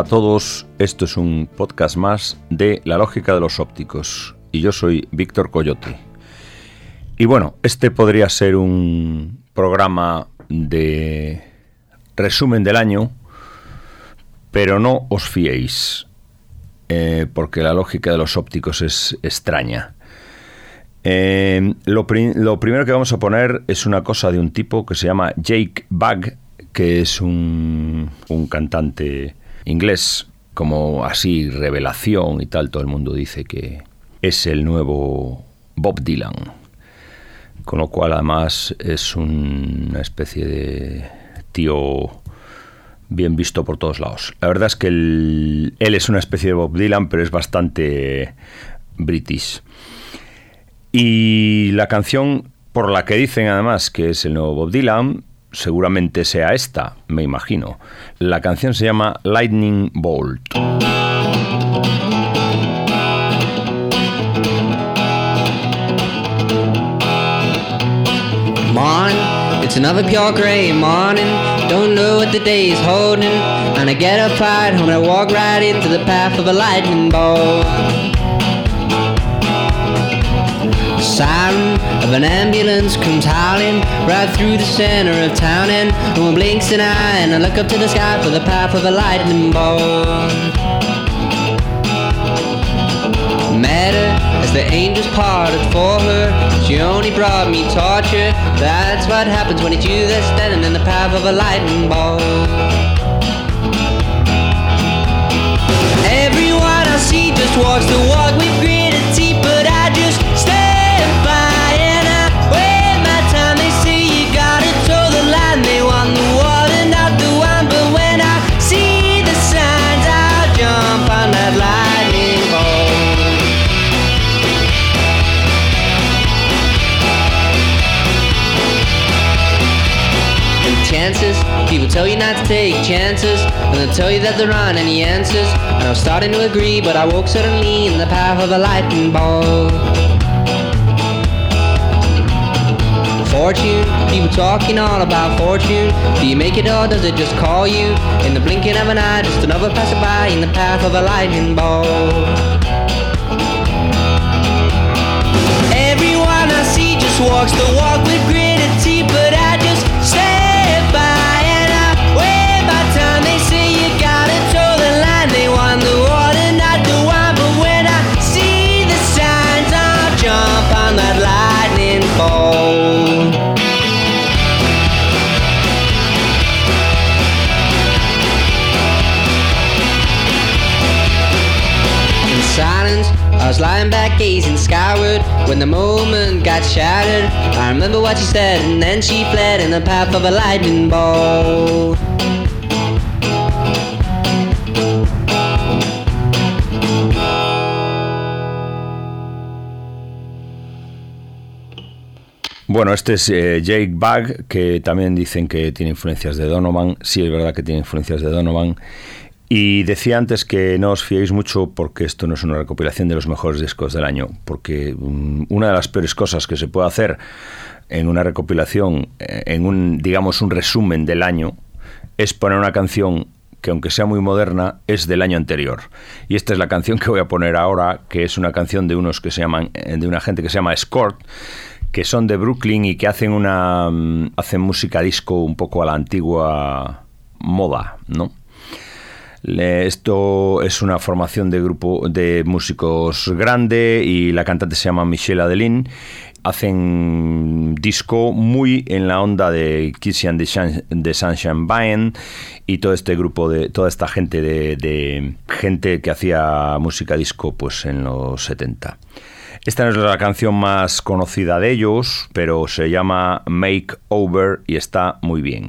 A todos, esto es un podcast más de La Lógica de los Ópticos y yo soy Víctor Coyote. Y bueno, este podría ser un programa de resumen del año, pero no os fiéis, eh, porque la lógica de los ópticos es extraña. Eh, lo, primero que vamos a poner es una cosa de un tipo que se llama Jake Bug, que es un cantante inglés, como así revelación y tal, todo el mundo dice que es el nuevo Bob Dylan. Con lo cual además es una especie de tío bien visto por todos lados. La verdad es que él es una especie de Bob Dylan, pero es bastante british. Y la canción por la que dicen además que es el nuevo Bob Dylan, seguramente sea esta, me imagino. La canción se llama Lightning Bolt. Siren of an ambulance comes howling right through the center of town and no one blinks an eye and I look up to the sky for the path of a lightning bolt. Met her as the angels parted for her. She only brought me torture. That's what happens when it's you that's standing in the path of a lightning bolt. Everyone I see just walks the walk with gritted tell you not to take chances, and they'll tell you that there aren't any answers. And I'm starting to agree, but I woke suddenly in the path of a lightning bolt. Fortune, people talking all about fortune. Do you make it or does it just call you? In the blinking of an eye, just another passerby in the path of a lightning bolt. Everyone I see just walks the walk with gritted when the moment got shattered. I remember what she said, and then she fled in the path of a lightning bolt. Bueno, este es eh, Jake Bug, que también dicen que tiene influencias de Donovan. Sí, es verdad que tiene influencias de Donovan. Y decía antes que no os fiéis mucho porque esto no es una recopilación de los mejores discos del año, porque um, una de las peores cosas que se puede hacer en una recopilación, eh, en un, digamos, un resumen del año, es poner una canción que aunque sea muy moderna, es del año anterior. Y esta es la canción que voy a poner ahora, que es una canción de unos que se llaman, eh, de una gente que se llama Escort, que son de Brooklyn y que hacen una mm, hacen música disco un poco a la antigua moda, ¿no? Esto es una formación de grupo de músicos grande y la cantante se llama Michelle Adeline. Hacen disco muy en la onda de Sun- the Sunshine Band y todo este grupo de toda esta gente de, de gente que hacía música disco pues en los 70. Esta no es la canción más conocida de ellos, pero se llama Make Over y está muy bien.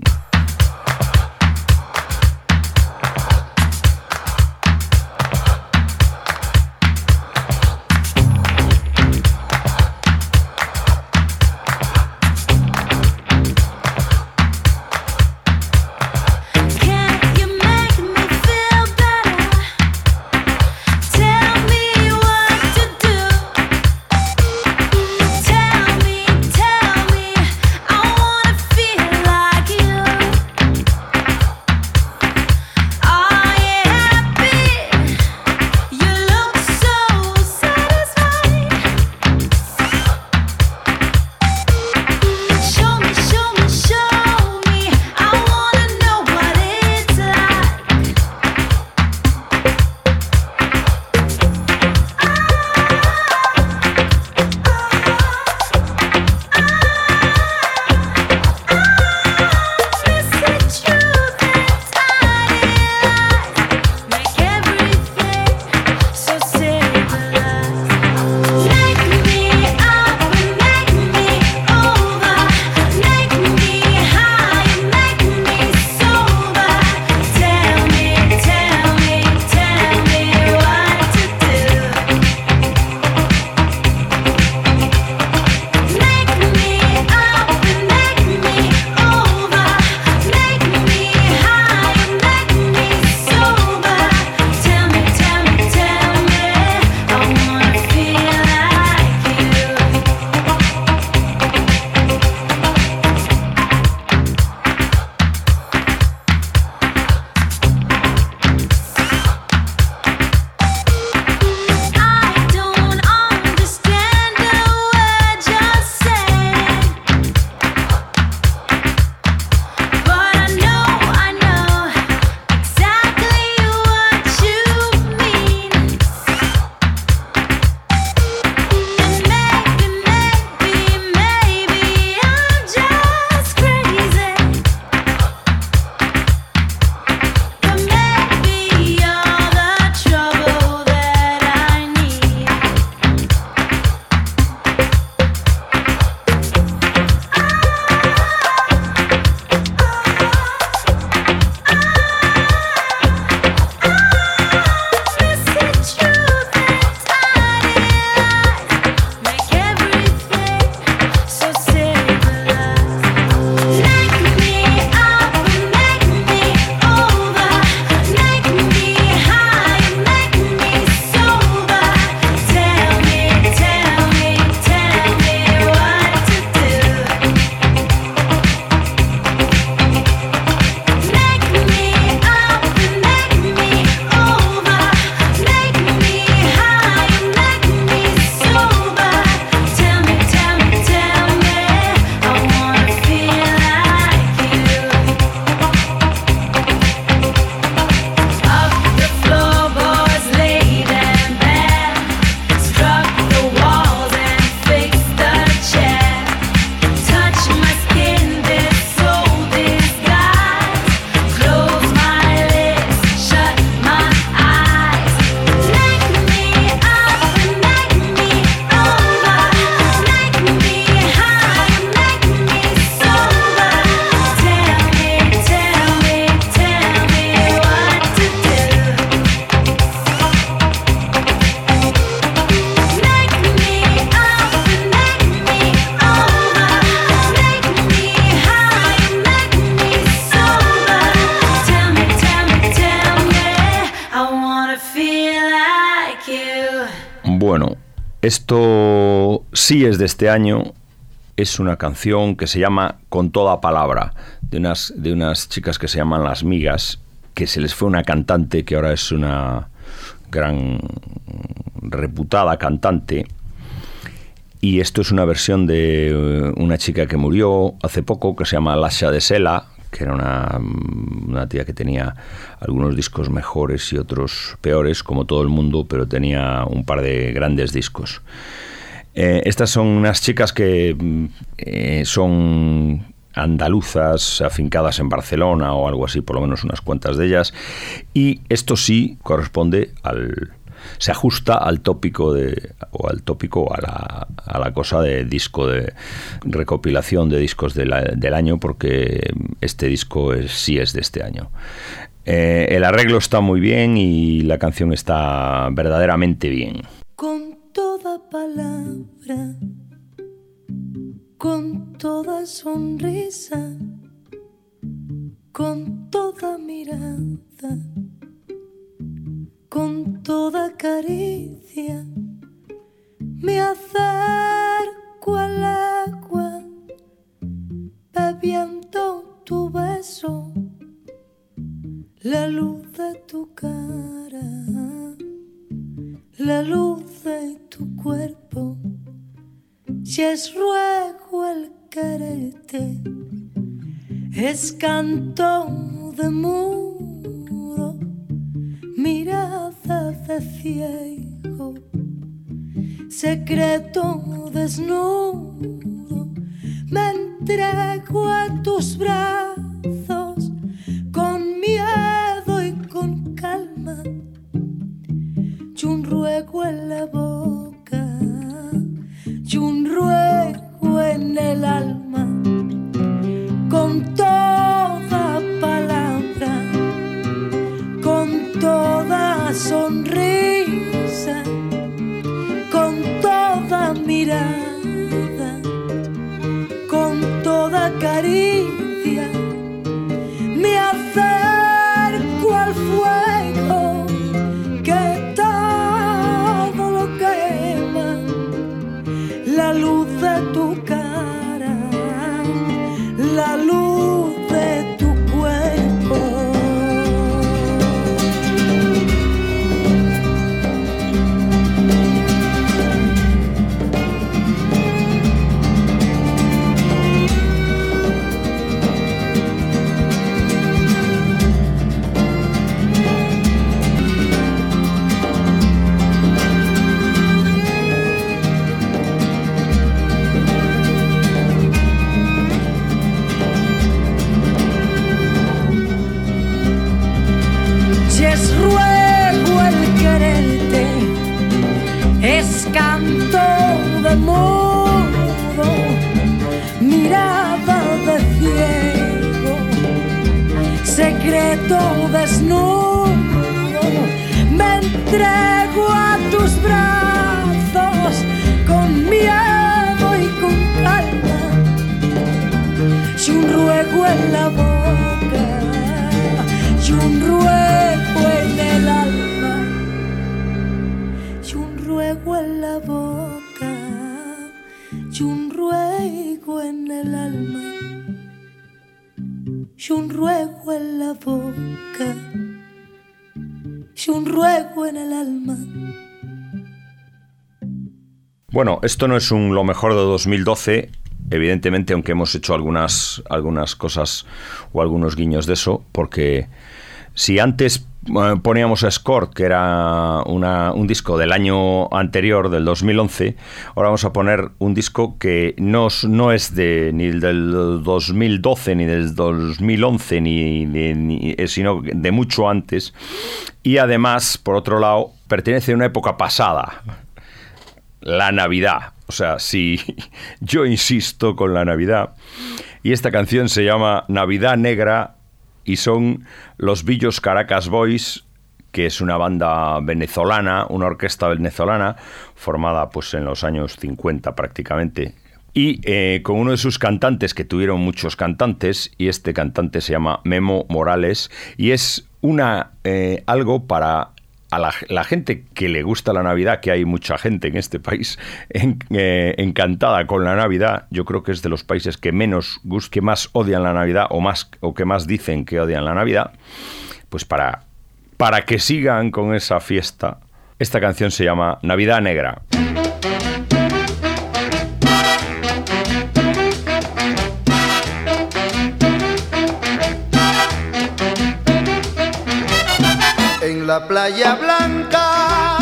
De este año. Es una canción que se llama Con toda palabra, de unas, de unas chicas que se llaman Las Migas, que se les fue una cantante que ahora es una gran reputada cantante. Y esto es una versión de eh, una chica que murió hace poco, que se llama Lasha de Sela, que era una, una tía que tenía algunos discos mejores y otros peores, como todo el mundo, pero tenía un par de grandes discos. Eh, estas son unas chicas que mm, eh, son andaluzas afincadas en Barcelona o algo así, por lo menos unas cuantas de ellas, y esto sí corresponde al se ajusta al tópico de o al tópico a la, a la cosa de disco de recopilación de discos del año porque este disco es, sí es de este año. Eh, el arreglo está muy bien y la canción está verdaderamente bien toda palabra, con toda sonrisa, con toda mirada, con toda caricia, me acerco al agua, bebiendo tu beso, la luz de tu cara la luz de cuerpo. Si es ruego el quererte, es canto de mudo, mirada de ciego, secreto desnudo. Me entrego a tus brazos entrego a tus brazos con miedo y con calma y un ruego en la boca y un ruego en el alma y un ruego en la boca y un ruego en el alma y un ruego en la boca un ruego en el alma. Bueno, esto no es un lo mejor de 2012, evidentemente, aunque hemos hecho algunas, algunas cosas o algunos guiños de eso, porque si antes eh, poníamos a Escort, que era una- un disco del año anterior, del 2011, ahora vamos a poner un disco que no, no es de, ni del 2012, ni del 2011, ni, de- ni- eh, sino de mucho antes, y además, por otro lado, pertenece a una época pasada la Navidad. O sea, si yo insisto con la Navidad. Y esta canción se llama Navidad Negra y son los Villos Caracas Boys, que es una banda venezolana, una orquesta venezolana, formada pues en los años 50 prácticamente. Y eh, con uno de sus cantantes, que tuvieron muchos cantantes, y este cantante se llama Memo Morales, y es una eh, algo para a la, gente que le gusta la Navidad, que hay mucha gente en este país eh, encantada con la Navidad, yo creo que es de los países que menos que más odian la Navidad o más o que más dicen que odian la Navidad, pues para para que sigan con esa fiesta. Esta canción se llama Navidad Negra. La playa blanca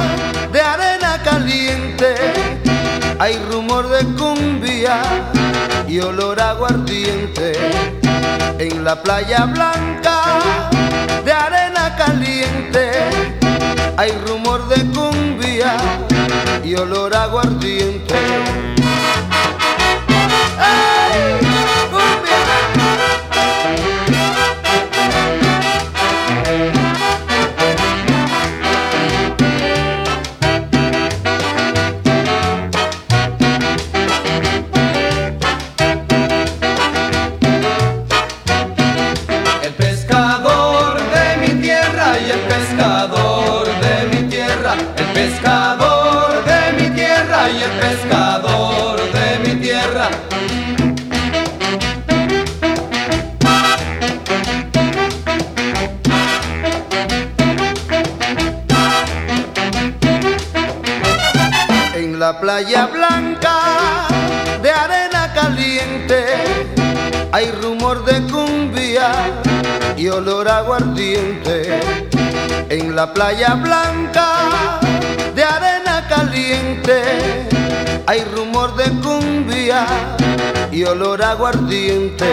de arena caliente hay rumor de cumbia y olor a aguardiente. En la playa blanca de arena caliente hay rumor de cumbia y olor aguardiente. Playa blanca de arena caliente hay rumor de cumbia y olor aguardiente. En la playa blanca de arena caliente hay rumor de cumbia y olor aguardiente.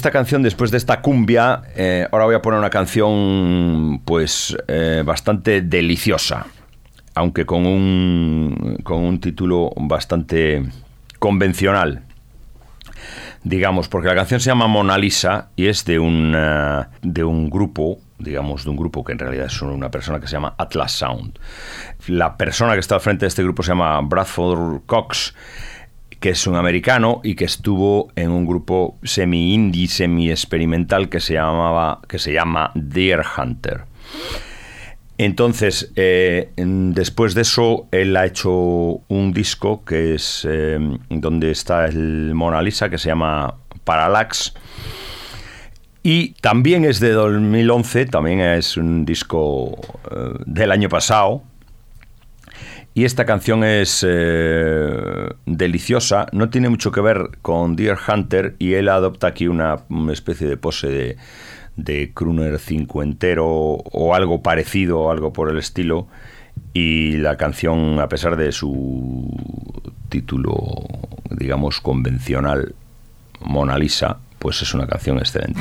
Esta canción después de esta cumbia, eh, ahora voy a poner una canción pues eh, bastante deliciosa, aunque con un, con un título bastante convencional, digamos, porque la canción se llama Mona Lisa y es de un, eh, de un grupo, digamos, de un grupo que en realidad es una persona que se llama Atlas Sound. La persona que está al frente de este grupo se llama Bradford Cox que es un americano y que estuvo en un grupo semi-indie, semi-experimental que se llamaba, que se llama Deer Hunter. Entonces, eh, después de eso, él ha hecho un disco que es eh, donde está el Mona Lisa, que se llama Parallax. Y también es de 2011, también es un disco eh, del año pasado. Y esta canción es eh, deliciosa, no tiene mucho que ver con Deer Hunter y él adopta aquí una, una especie de pose de, de crooner cincuentero o algo parecido, o algo por el estilo. Y la canción, a pesar de su título, digamos, convencional, Mona Lisa, pues es una canción excelente.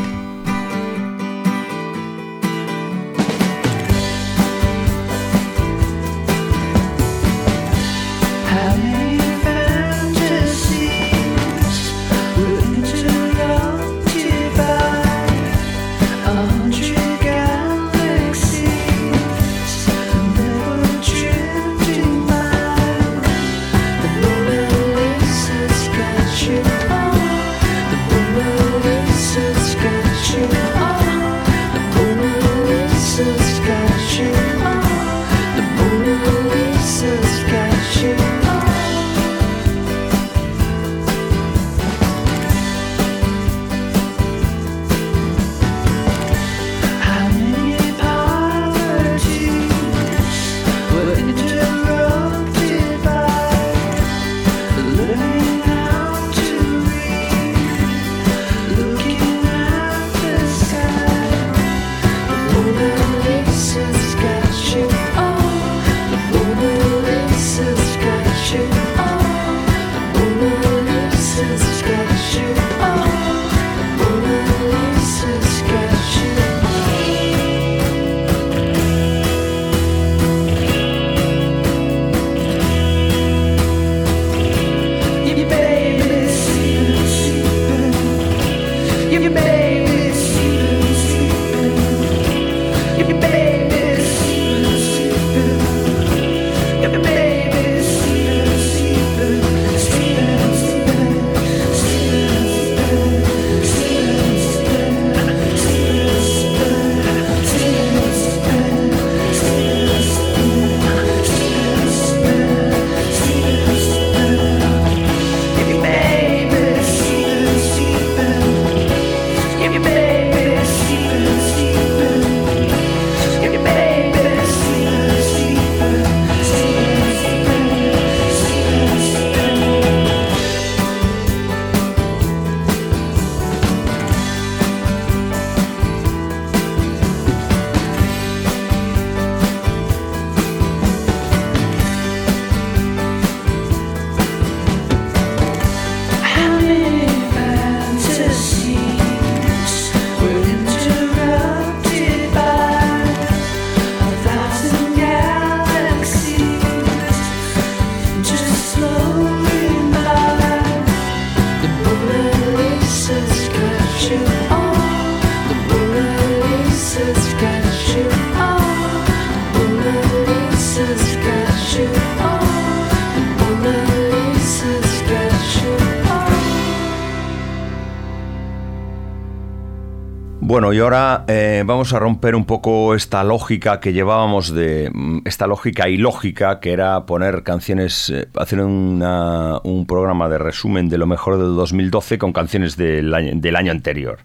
Vamos a romper un poco esta lógica que llevábamos de. mm, esta lógica ilógica que era poner canciones. eh, hacer una- un programa de resumen de lo mejor del 2012 con canciones del año, del año anterior.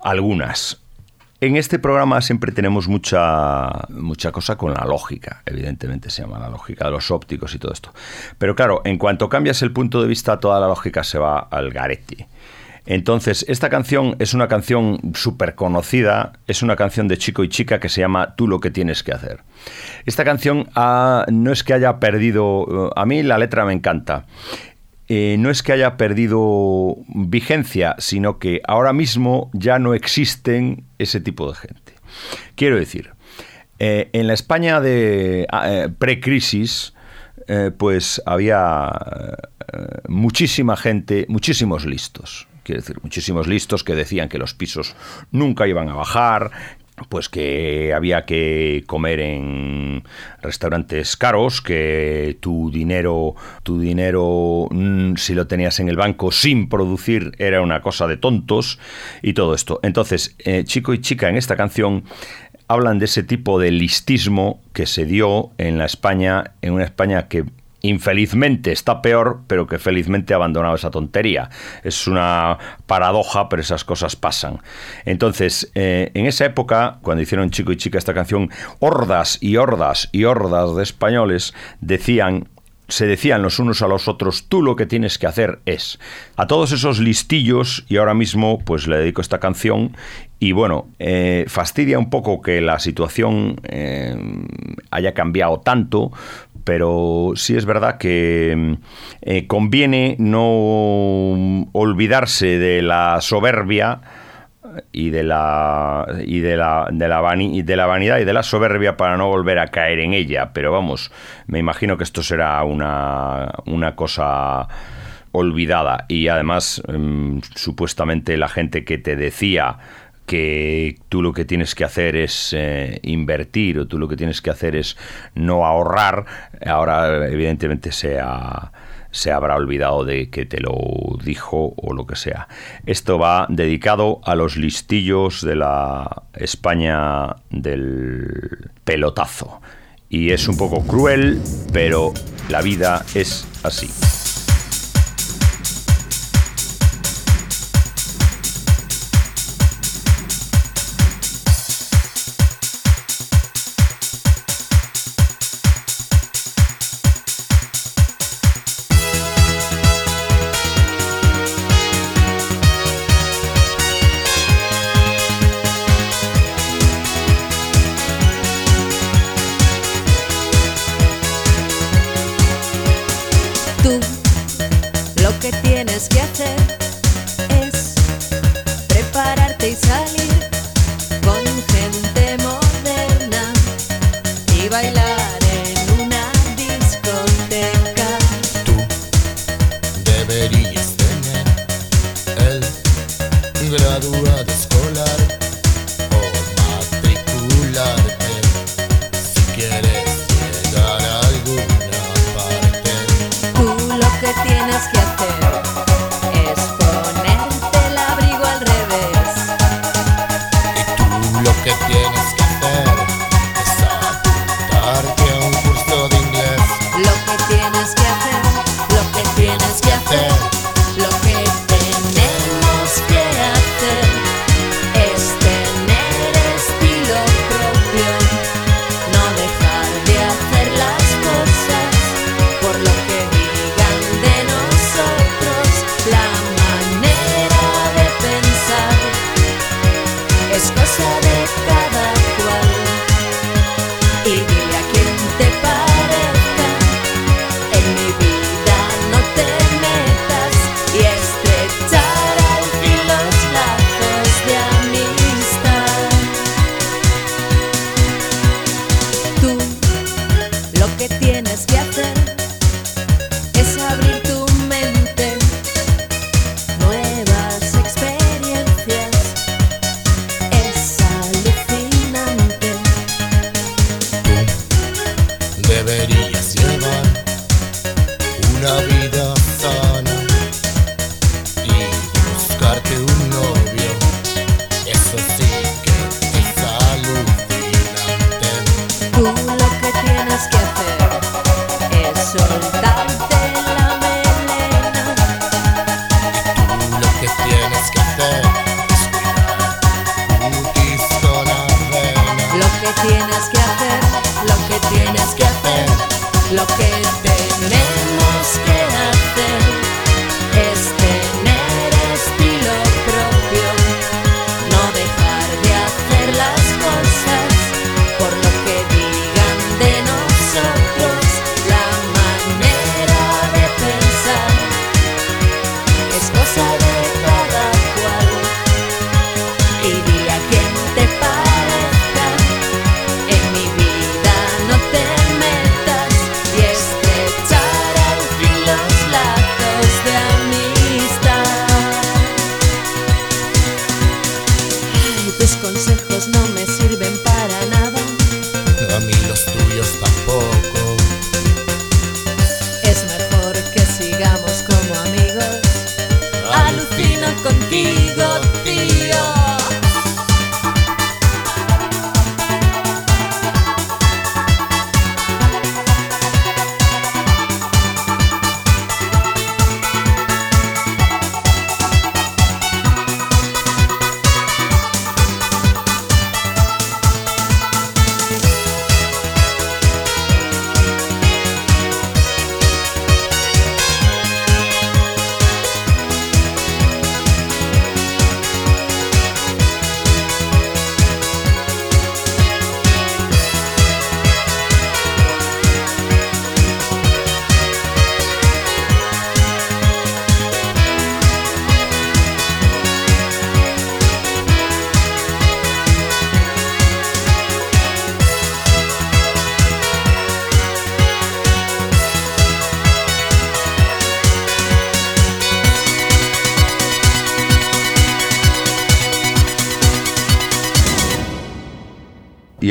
Algunas. En este programa siempre tenemos mucha, mucha cosa con la lógica, evidentemente se llama la lógica de los ópticos y todo esto. Pero claro, en cuanto cambias el punto de vista, toda la lógica se va al garete. Entonces, esta canción es una canción súper conocida, es una canción de chico y chica que se llama Tú lo que tienes que hacer. Esta canción ah, no es que haya perdido, eh, a mí la letra me encanta, eh, no es que haya perdido vigencia, sino que ahora mismo ya no existen ese tipo de gente. Quiero decir, eh, en la España de ah, eh, pre-crisis, pues había muchísima gente, muchísimos listos. Quiero decir, muchísimos listos que decían que los pisos nunca iban a bajar, pues que había que comer en restaurantes caros, que tu dinero, tu dinero, mm, si lo tenías en el banco sin producir, era una cosa de tontos y todo esto. Entonces, eh, chico y chica en esta canción hablan de ese tipo de listismo que se dio en la España, en una España que infelizmente está peor, pero que felizmente ha abandonado esa tontería. Es una paradoja, pero esas cosas pasan. Entonces, eh, en esa época, cuando hicieron Chico y Chica esta canción, hordas y hordas y hordas de españoles decían se decían los unos a los otros, tú lo que tienes que hacer es. A todos esos listillos, y ahora mismo pues le dedico esta canción, y bueno, eh, fastidia un poco que la situación eh, haya cambiado tanto, pero sí es verdad que eh, conviene no olvidarse de la soberbia y de la y de la de la, vani- de la vanidad y de la soberbia para no volver a caer en ella. Pero vamos me imagino que esto será una una cosa olvidada. Y además mm, supuestamente la gente que te decía que tú lo que tienes que hacer es eh, invertir o tú lo que tienes que hacer es no ahorrar, ahora evidentemente se, ha- se habrá olvidado de que te lo dijo o lo que sea. Esto va dedicado a los listillos de la España del pelotazo. Y es un poco cruel, pero la vida es así.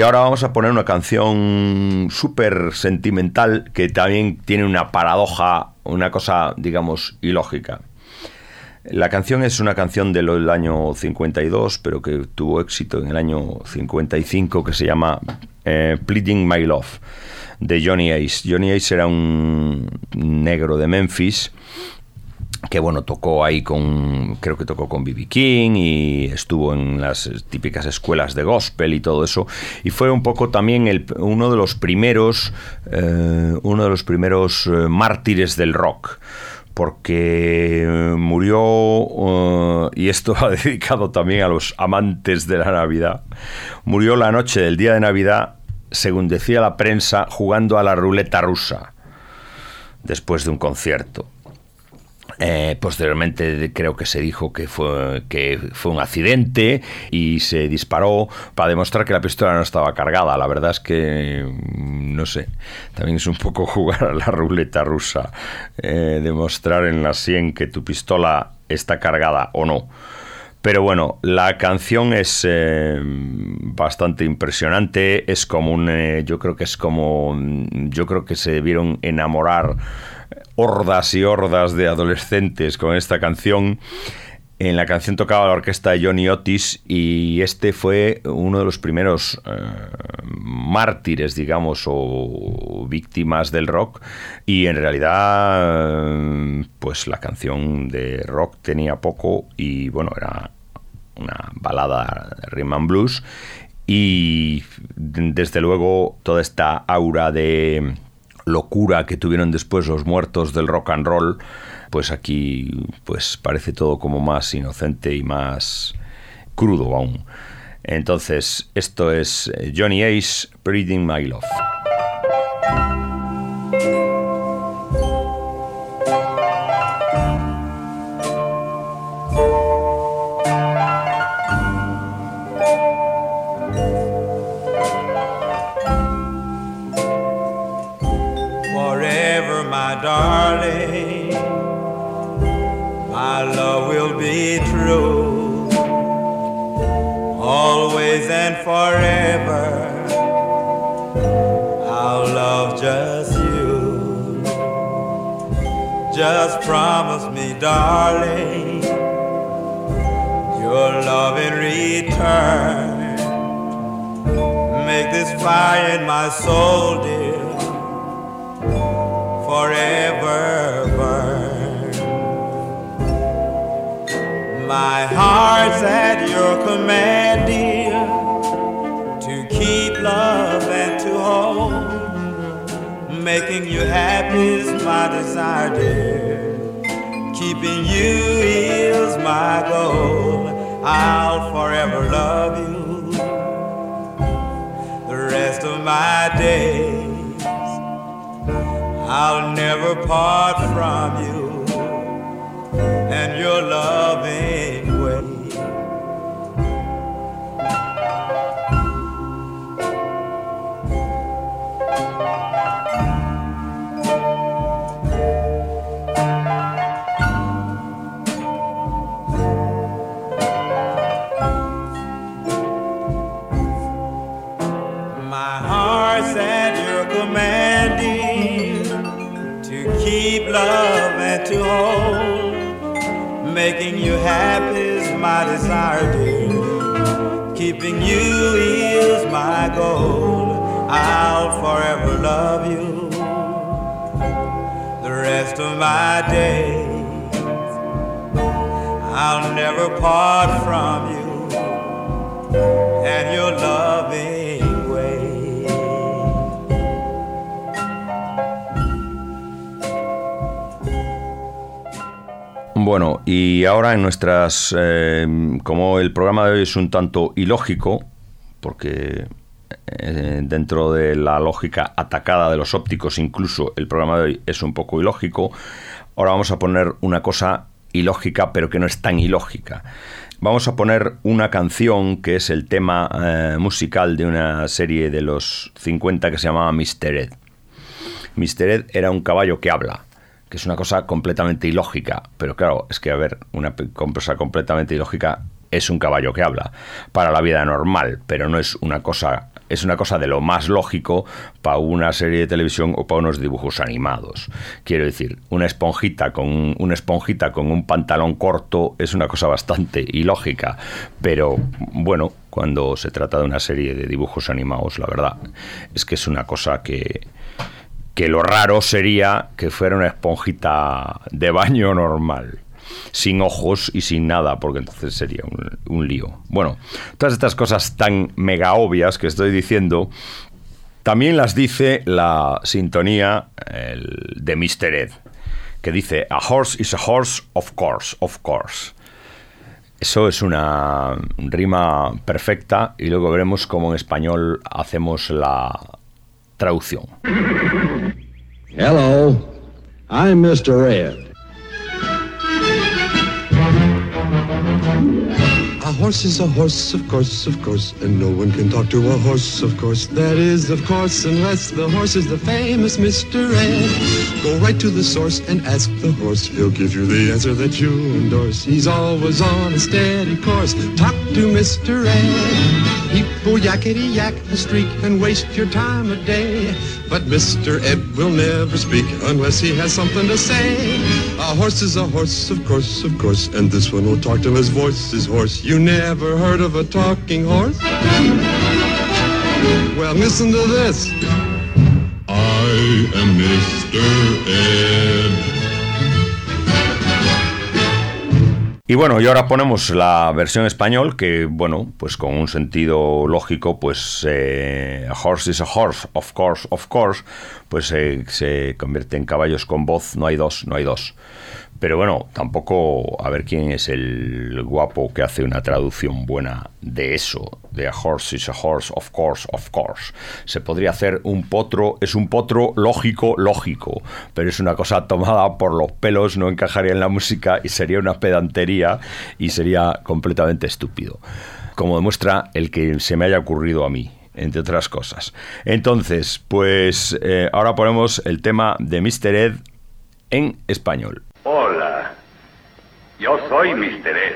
Y ahora vamos a poner una canción súper sentimental que también tiene una paradoja, una cosa, digamos, ilógica. La canción es una canción del año 52, pero que tuvo éxito en el año 55, que se llama eh, Pleading My Love, de Johnny Ace. Johnny Ace era un negro de Memphis que bueno, tocó ahí con, creo que tocó con B.B. King y estuvo en las típicas escuelas de gospel y todo eso. Y fue un poco también uno de los primeros, eh, uno de los primeros eh, mártires del rock. Porque eh, murió, y esto va dedicado también a los amantes de la Navidad, murió la noche del día de Navidad, según decía la prensa, jugando a la ruleta rusa, después de un concierto. Eh, posteriormente creo que se dijo que fue, que fue un accidente y se disparó para demostrar que la pistola no estaba cargada. La verdad es que, mm, no sé, también es un poco jugar a la ruleta rusa, eh, demostrar en la 100 que tu pistola está cargada o no. Pero bueno, la canción es eh, bastante impresionante. Es como un. eh, yo creo que es como. Yo creo que se debieron enamorar hordas y hordas de adolescentes con esta canción. En la canción tocaba la orquesta de Johnny Otis y este fue uno de los primeros eh, mártires, digamos, o víctimas del rock. Y en realidad, pues la canción de rock tenía poco y bueno, era una balada de rhythm and blues. Y desde luego toda esta aura de locura que tuvieron después los muertos del rock and roll, pues aquí pues parece todo como más inocente y más crudo aún. Entonces, esto es eh, Johnny Ace, Breathing My Love. Forever. I'll love just you. Just promise me, darling, your love in return. Make this fire in my soul, dear, forever burn. My heart's at your command, love and to hold. Making you happy is my desire, dear. Keeping you is my goal. I'll forever love you the rest of my days. I'll never part from you and your loving happy is my desire, dear. Keeping you is my goal. I'll forever love you the rest of my days. I'll never part from you and your loving Bueno, y ahora en nuestras... eh, como el programa de hoy es un tanto ilógico, porque eh, dentro de la lógica atacada de los ópticos, incluso el programa de hoy es un poco ilógico, ahora vamos a poner una cosa ilógica, pero que no es tan ilógica. Vamos a poner una canción que es el tema eh, musical de una serie de los 50 que se llamaba Mr. Ed. Mr. Ed era un caballo que habla, que es una cosa completamente ilógica, pero claro, es que a ver, una cosa completamente ilógica es un caballo que habla para la vida normal, pero no es una cosa es una cosa de lo más lógico para una serie de televisión o para unos dibujos animados. Quiero decir, una esponjita con un- una esponjita con un pantalón corto es una cosa bastante ilógica, pero bueno, cuando se trata de una serie de dibujos animados, la verdad es que es una cosa que que lo raro sería que fuera una esponjita de baño normal, sin ojos y sin nada, porque entonces sería un, lío. Bueno, todas estas cosas tan mega obvias que estoy diciendo, también las dice la sintonía el, de Mr. Ed, que dice, A horse is a horse, of course, of course. Eso es una rima perfecta y luego veremos cómo en español hacemos la traducción. Hello, I'm Mr. Ed. Horse is a horse, of course, of course, and no one can talk to a horse, of course. That is, of course, unless the horse is the famous Mr. Ed. Go right to the source and ask the horse. He'll give you the answer that you endorse. He's always on a steady course. Talk to Mr. Ed. People yakety yak a streak and waste your time a day. But Mr. Ed will never speak unless he has something to say. A horse is a horse, of course, of course, and this one will talk till his voice is hoarse. You never heard of a talking horse? Well, listen to this. I am Mr. Ed. Y bueno, y ahora ponemos la versión español que, bueno, pues con un sentido lógico, pues eh, a horse is a horse, of course, of course, pues eh, se convierte en caballos con voz, no hay dos, no hay dos. Pero bueno, tampoco a ver quién es el guapo que hace una traducción buena de eso, de a horse is a horse, of course, of course. Se podría hacer un potro, es un potro lógico, lógico, pero es una cosa tomada por los pelos, no encajaría en la música y sería una pedantería y sería completamente estúpido. Como demuestra el que se me haya ocurrido a mí entre otras cosas. Entonces, pues eh, ahora ponemos el tema de Mr. Ed en español. Yo soy Mr. Ed.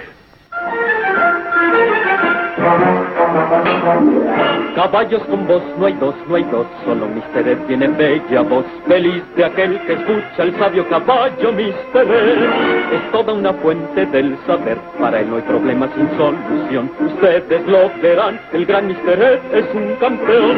Caballos con vos, no hay dos, no hay dos, solo Mr. Ed tiene bella voz. Feliz de aquel que escucha el sabio caballo Mr. Ed. Es toda una fuente del saber, para él no hay problema sin solución. Ustedes lo verán, el gran Mr. Ed es un campeón.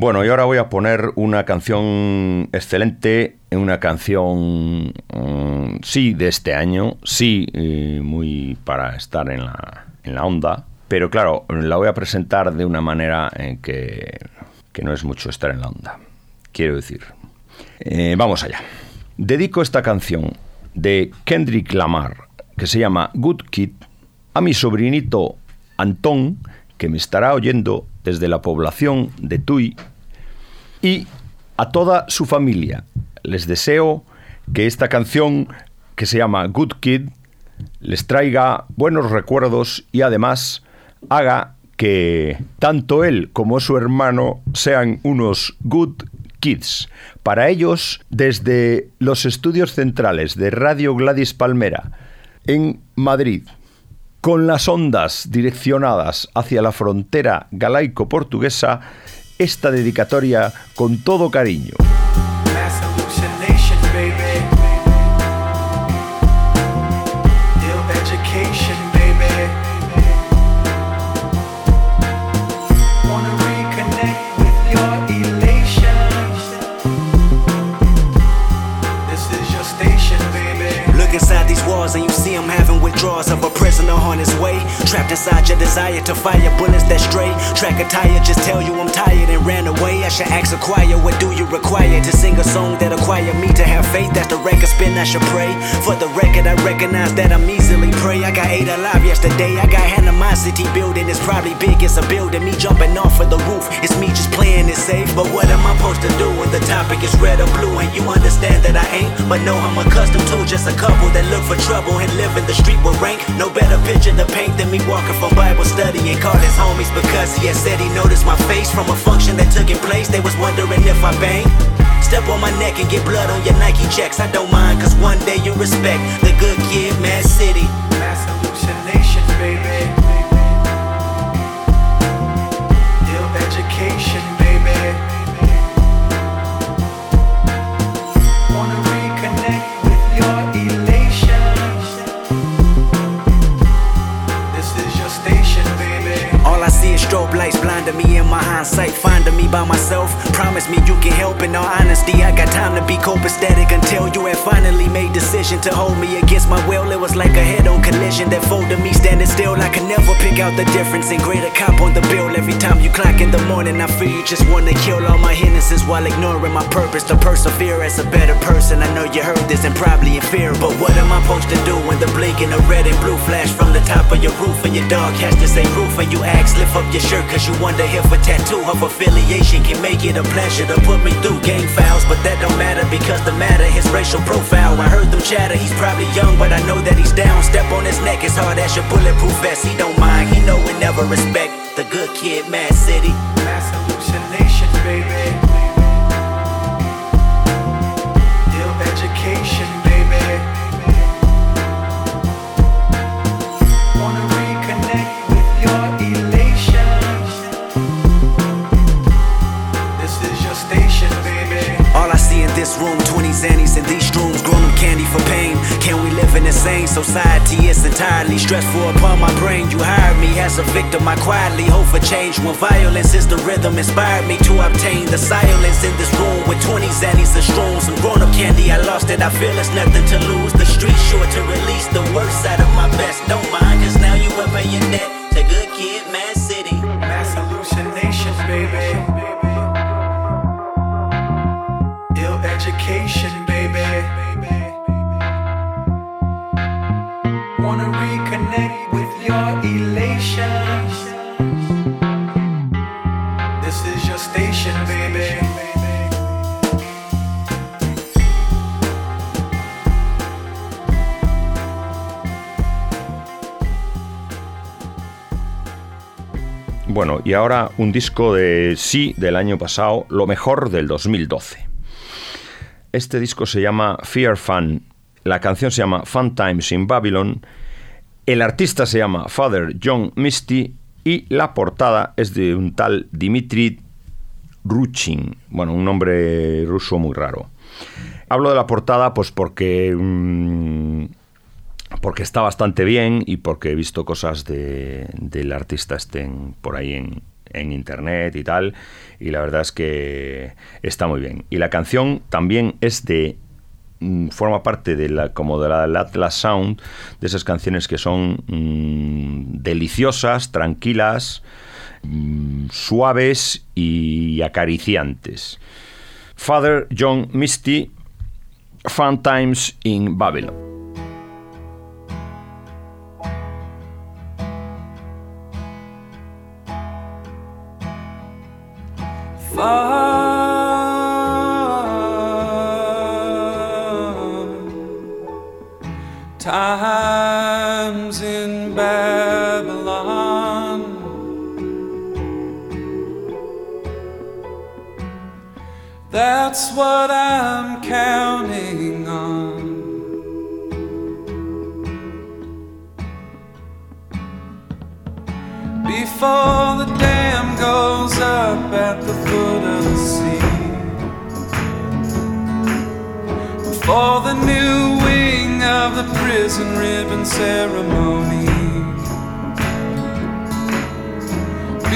Bueno, y ahora voy a poner una canción excelente, una canción, mm, sí, de este año, sí, eh, muy para estar en la, en la onda, pero claro, la voy a presentar de una manera en que, que no es mucho estar en la onda. Quiero decir, Eh, vamos allá. Dedico esta canción de Kendrick Lamar, que se llama Good Kid, a mi sobrinito Antón, que me estará oyendo desde la población de Tui, y a toda su familia. Les deseo que esta canción, que se llama Good Kid, les traiga buenos recuerdos y además haga que tanto él como su hermano sean unos good kids. Para ellos, desde los estudios centrales de Radio Gladys Palmera en Madrid, con las ondas direccionadas hacia la frontera galaico-portuguesa, esta dedicatoria con todo cariño. trap. Trapped inside your desire to fire bullets that stray. Track a tire, just tell you I'm tired and ran away. I should ask a choir, what do you require to sing a song that acquire me to have faith? That's the record spin, I should pray. For the record, I recognize that I'm easily prey. I got eight alive yesterday. I got animosity building, it's probably big, it's a building. Me jumping off of the roof, it's me just playing it safe. But what am I supposed to do when the topic is red or blue? And you understand that I ain't, but know I'm accustomed to just a couple that look for trouble and live in the street with rank. No better picture to paint than me walking from Bible study and call his homies because he had said he noticed my face from a function that took in place. They was wondering if I banged. Step on my neck and get blood on your Nike checks. I don't mind, cause one day you respect the good kid, Mad City. Mass hallucination, baby. Strobe lights blinding me in my hindsight, finding me by myself. Promise me you can help. In all honesty, I got time to be copacetic until you had finally made decision to hold me against my will. It was like a head-on collision that folded me standing still. I can never pick out the difference and grade a cop on the bill. Every time you clock in the morning, I feel you just wanna kill all my innocence while ignoring my purpose to persevere as a better person. I know you heard this and probably in fear, but what am I supposed to do when the blinking of red and blue flash from the top of your roof and your dog has to say roof and you ask lift up your shirt cause you wonder if a tattoo of affiliation can make it a pleasure to put me through gang files, but that don't matter because the matter his racial profile. I heard them chatter, he's probably young, but I know that he's down. Step on his neck as hard as your bulletproof vest. He don't mind, he know we never respect the good kid, Mad City. Zannies in these rooms, grown up candy for pain. Can we live in the same society? It's entirely stressful upon my brain. You hired me as a victim, I quietly hope for change. When violence is the rhythm, inspired me to obtain the silence in this room with 20 zannies and shrooms. Some grown up candy, I lost it, I feel it's nothing to lose. The street sure to release the worst side of my best. Don't mind, cause now you ever your debt y ahora un disco de sí del año pasado, lo mejor del 2012. Este disco se llama Fear Fun, la canción se llama Fun Times in Babylon El artista se llama Father John Misty y la portada es de un tal Dimitri Ruchin, bueno, un nombre ruso muy raro. Hablo de la portada pues porque mm, porque está bastante bien y porque he visto cosas de- del artista estén por ahí en, internet y tal y la verdad es que está muy bien. Y la canción también es de mm, forma parte de la como de la Atlas Sound de esas canciones que son mm, deliciosas tranquilas mm, suaves y acariciantes. Father John Misty Fun Times in Babylon times in Babylon. That's what I'm counting on. Before the dam goes up at the foot of the sea. Before the new wing of the prison ribbon ceremony.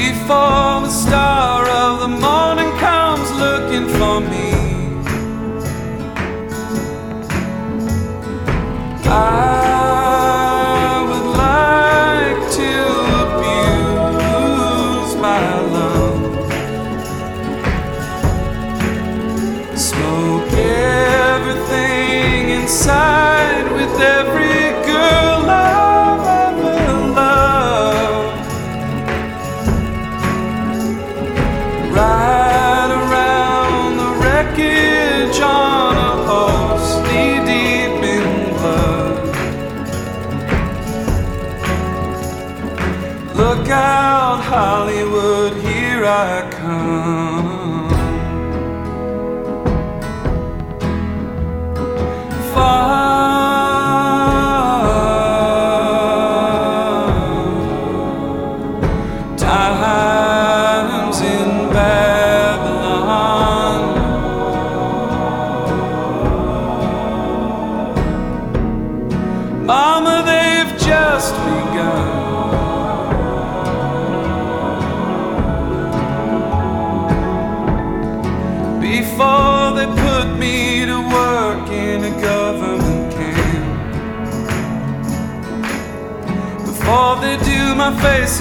Before the star of the morning comes looking for me. I side with every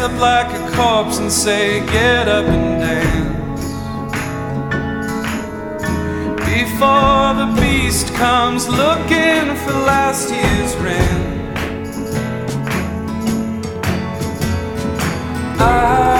up like a corpse and say, get up and dance. Before the beast comes looking for last year's rent. I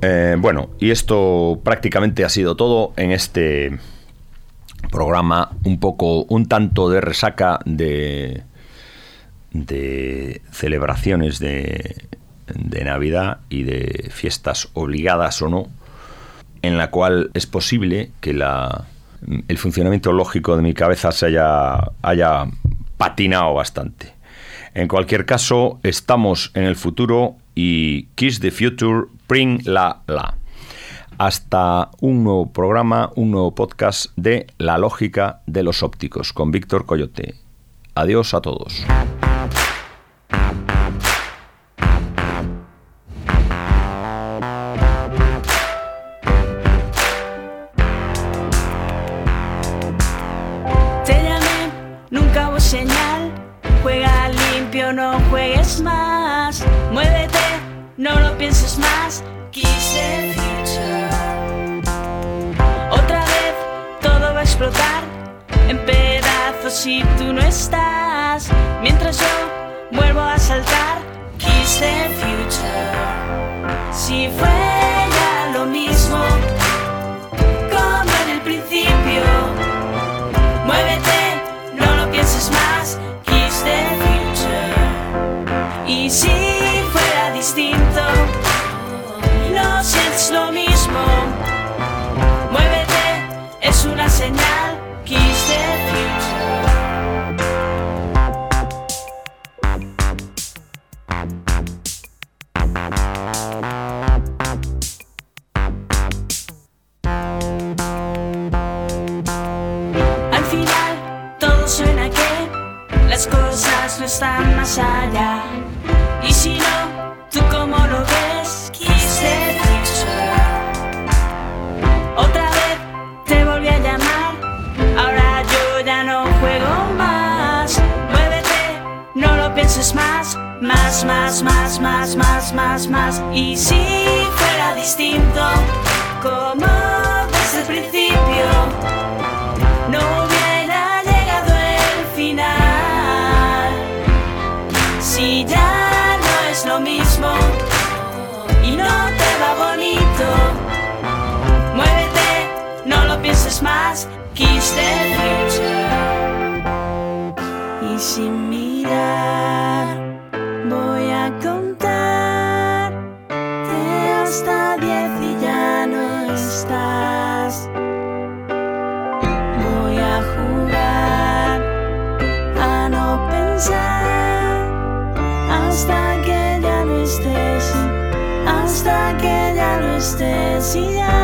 Eh, bueno, y esto prácticamente ha sido todo en este programa, un poco, un tanto de resaca de, de celebraciones de, de Navidad y de fiestas obligadas o no, en la cual es posible que el funcionamiento lógico de mi cabeza se haya patinado bastante. En cualquier caso, estamos en el futuro y Kiss the Future, bring la la. Hasta un nuevo programa, un nuevo podcast de La Lógica de los Ópticos con Víctor Coyote. Adiós a todos. no lo pienses más, quise Future. Otra vez todo va a explotar en pedazos si tú no estás. Mientras yo vuelvo a saltar, quise Future. Si fuera lo mismo. hasta que ya no estés y ya.